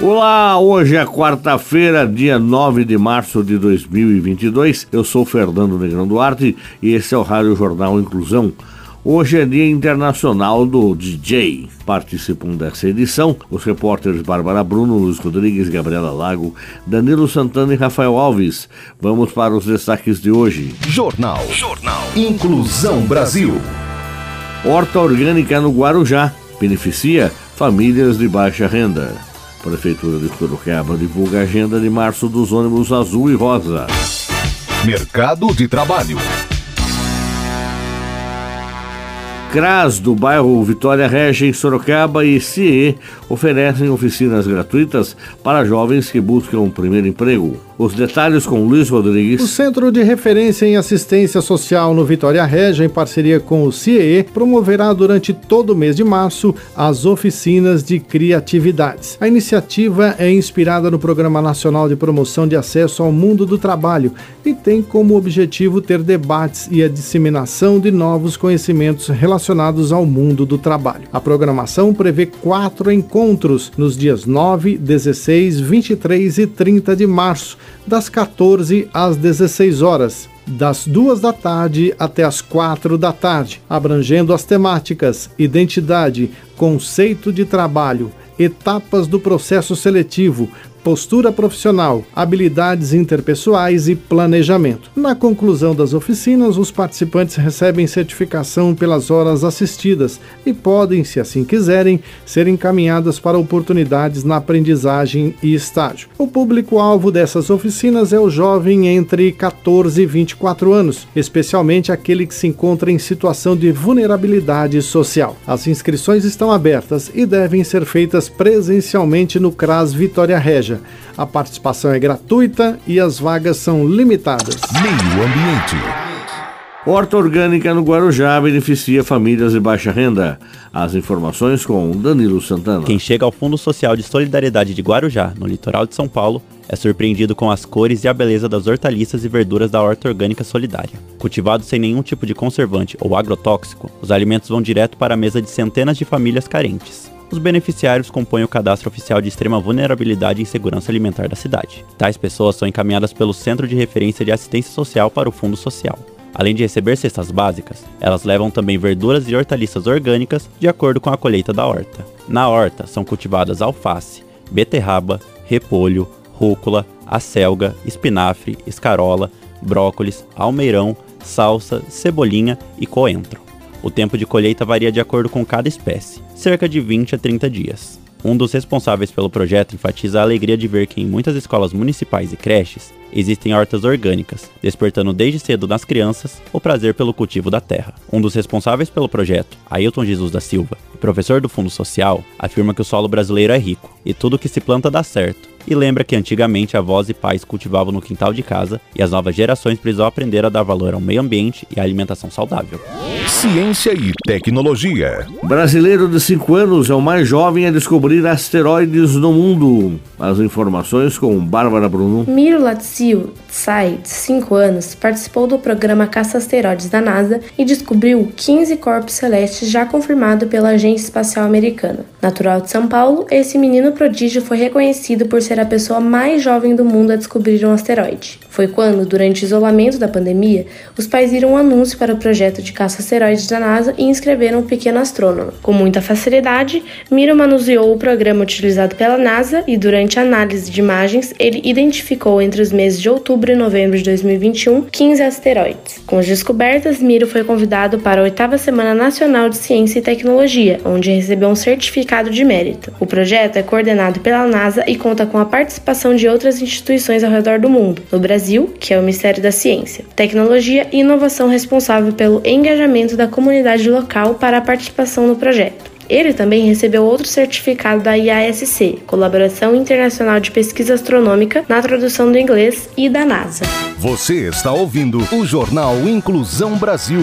Olá, hoje é quarta-feira, dia 9 de março de 2022. Eu sou Fernando Negrão Duarte e esse é o Rádio Jornal Inclusão. Hoje é Dia Internacional do DJ. Participam dessa edição os repórteres Bárbara Bruno, Luiz Rodrigues, Gabriela Lago, Danilo Santana e Rafael Alves. Vamos para os destaques de hoje. Jornal. Jornal. Inclusão Brasil. Horta orgânica no Guarujá beneficia famílias de baixa renda. Prefeitura de Sorocaba divulga a agenda de março dos ônibus azul e rosa. Mercado de Trabalho. CRAS do bairro Vitória Regia em Sorocaba e CIE oferecem oficinas gratuitas para jovens que buscam um primeiro emprego. Os detalhes com Luiz Rodrigues. O Centro de Referência em Assistência Social no Vitória Regia, em parceria com o CIE, promoverá durante todo o mês de março as oficinas de criatividades. A iniciativa é inspirada no Programa Nacional de Promoção de Acesso ao Mundo do Trabalho e tem como objetivo ter debates e a disseminação de novos conhecimentos relacionados ao mundo do trabalho. A programação prevê quatro encontros nos dias 9, 16, 23 e 30 de março das 14 às 16 horas, das 2 da tarde até as 4 da tarde, abrangendo as temáticas identidade, conceito de trabalho, etapas do processo seletivo, postura profissional, habilidades interpessoais e planejamento. Na conclusão das oficinas, os participantes recebem certificação pelas horas assistidas e podem, se assim quiserem, ser encaminhadas para oportunidades na aprendizagem e estágio. O público-alvo dessas oficinas é o jovem entre 14 e 24 anos, especialmente aquele que se encontra em situação de vulnerabilidade social. As inscrições estão abertas e devem ser feitas presencialmente no CRAS Vitória Regia a participação é gratuita e as vagas são limitadas. Meio Ambiente. Horta orgânica no Guarujá beneficia famílias de baixa renda. As informações com Danilo Santana. Quem chega ao Fundo Social de Solidariedade de Guarujá, no litoral de São Paulo, é surpreendido com as cores e a beleza das hortaliças e verduras da horta orgânica solidária. Cultivados sem nenhum tipo de conservante ou agrotóxico, os alimentos vão direto para a mesa de centenas de famílias carentes. Os beneficiários compõem o cadastro oficial de extrema vulnerabilidade e insegurança alimentar da cidade. Tais pessoas são encaminhadas pelo Centro de Referência de Assistência Social para o Fundo Social. Além de receber cestas básicas, elas levam também verduras e hortaliças orgânicas de acordo com a colheita da horta. Na horta são cultivadas alface, beterraba, repolho, rúcula, acelga, espinafre, escarola, brócolis, almeirão, salsa, cebolinha e coentro. O tempo de colheita varia de acordo com cada espécie, cerca de 20 a 30 dias. Um dos responsáveis pelo projeto enfatiza a alegria de ver que em muitas escolas municipais e creches existem hortas orgânicas, despertando desde cedo nas crianças o prazer pelo cultivo da terra. Um dos responsáveis pelo projeto, Ailton Jesus da Silva, professor do Fundo Social, afirma que o solo brasileiro é rico e tudo que se planta dá certo, e lembra que antigamente avós e pais cultivavam no quintal de casa e as novas gerações precisam aprender a dar valor ao meio ambiente e à alimentação saudável. Ciência e tecnologia. Brasileiro de 5 anos é o mais jovem a descobrir asteroides no mundo. As informações com Bárbara Bruno. Miro Latsiu Tsai, de 5 anos, participou do programa Caça Asteroides da NASA e descobriu 15 corpos celestes já confirmados pela Agência Espacial Americana. Natural de São Paulo, esse menino prodígio foi reconhecido por ser a pessoa mais jovem do mundo a descobrir um asteroide. Foi quando, durante o isolamento da pandemia, os pais viram um anúncio para o projeto de caça asteroides da NASA e inscreveram o pequeno astrônomo. Com muita facilidade, Miro manuseou o programa utilizado pela NASA e, durante a análise de imagens, ele identificou entre os meses de outubro e novembro de 2021 15 asteroides. Com as descobertas, Miro foi convidado para a oitava Semana Nacional de Ciência e Tecnologia, onde recebeu um certificado de mérito. O projeto é coordenado pela NASA e conta com a participação de outras instituições ao redor do mundo. No Brasil, que é o Ministério da Ciência, Tecnologia e Inovação responsável pelo engajamento da comunidade local para a participação no projeto. Ele também recebeu outro certificado da IASC, Colaboração Internacional de Pesquisa Astronômica, na tradução do inglês e da NASA. Você está ouvindo o Jornal Inclusão Brasil.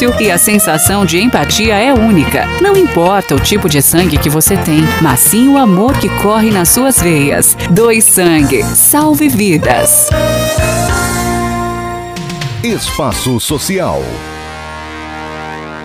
fácil e a sensação de empatia é única. Não importa o tipo de sangue que você tem, mas sim o amor que corre nas suas veias. Dois Sangue. Salve vidas. Espaço Social.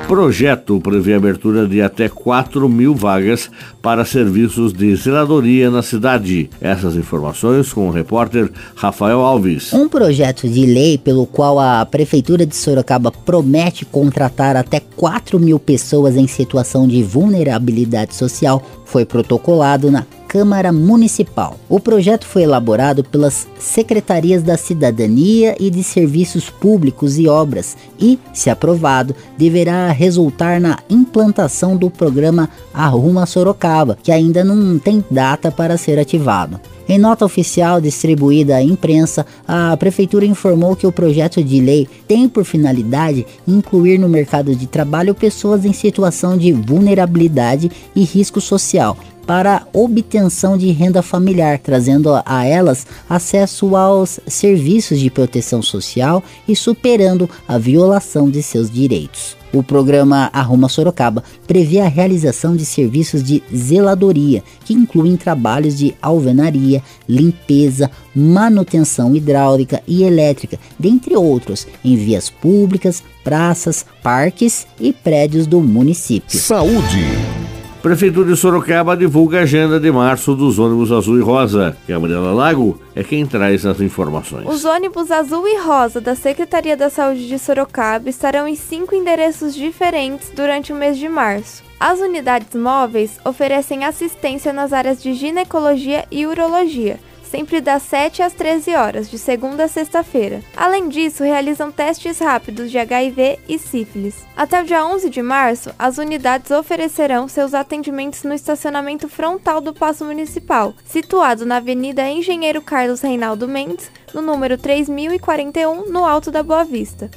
Projeto prevê abertura de até 4 mil vagas para serviços de zeladoria na cidade. Essas informações com o repórter Rafael Alves. Um projeto de lei pelo qual a Prefeitura de Sorocaba promete contratar até 4 mil pessoas em situação de vulnerabilidade social foi protocolado na Câmara Municipal. O projeto foi elaborado pelas Secretarias da Cidadania e de Serviços Públicos e Obras e, se aprovado, deverá resultar na implantação do programa Arruma Sorocaba, que ainda não tem data para ser ativado. Em nota oficial distribuída à imprensa, a Prefeitura informou que o projeto de lei tem por finalidade incluir no mercado de trabalho pessoas em situação de vulnerabilidade e risco social, para obtenção de renda familiar, trazendo a elas acesso aos serviços de proteção social e superando a violação de seus direitos. O programa Arruma Sorocaba prevê a realização de serviços de zeladoria, que incluem trabalhos de alvenaria, limpeza, manutenção hidráulica e elétrica, dentre outros, em vias públicas, praças, parques e prédios do município. Saúde. Prefeitura de Sorocaba divulga a agenda de março dos ônibus azul e rosa. A Mariela Lago é quem traz as informações. Os ônibus azul e rosa da Secretaria da Saúde de Sorocaba estarão em cinco endereços diferentes durante o mês de março. As unidades móveis oferecem assistência nas áreas de ginecologia e urologia sempre das 7 às 13 horas, de segunda a sexta-feira. Além disso, realizam testes rápidos de HIV e sífilis. Até o dia 11 de março, as unidades oferecerão seus atendimentos no estacionamento frontal do Paço Municipal, situado na Avenida Engenheiro Carlos Reinaldo Mendes, no número 3041, no Alto da Boa Vista.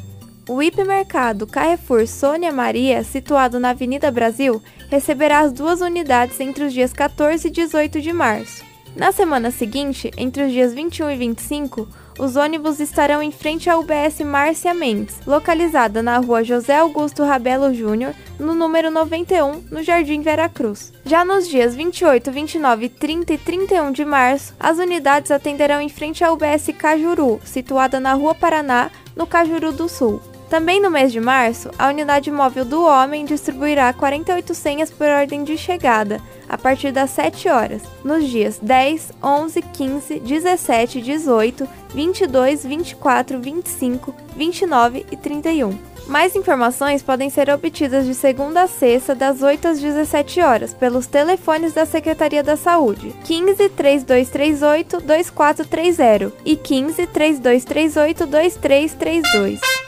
O hipermercado Carrefour Sônia Maria, situado na Avenida Brasil, receberá as duas unidades entre os dias 14 e 18 de março. Na semana seguinte, entre os dias 21 e 25, os ônibus estarão em frente à UBS Márcia Mendes, localizada na rua José Augusto Rabelo Júnior, no número 91, no Jardim Veracruz. Já nos dias 28, 29, 30 e 31 de março, as unidades atenderão em frente à UBS Cajuru, situada na Rua Paraná, no Cajuru do Sul. Também no mês de março, a unidade móvel do Homem distribuirá 48 senhas por ordem de chegada, a partir das 7 horas, nos dias 10, 11, 15, 17, 18, 22, 24, 25, 29 e 31. Mais informações podem ser obtidas de segunda a sexta, das 8 às 17 horas, pelos telefones da Secretaria da Saúde, 15 3238 2430 e 15 3238 2332.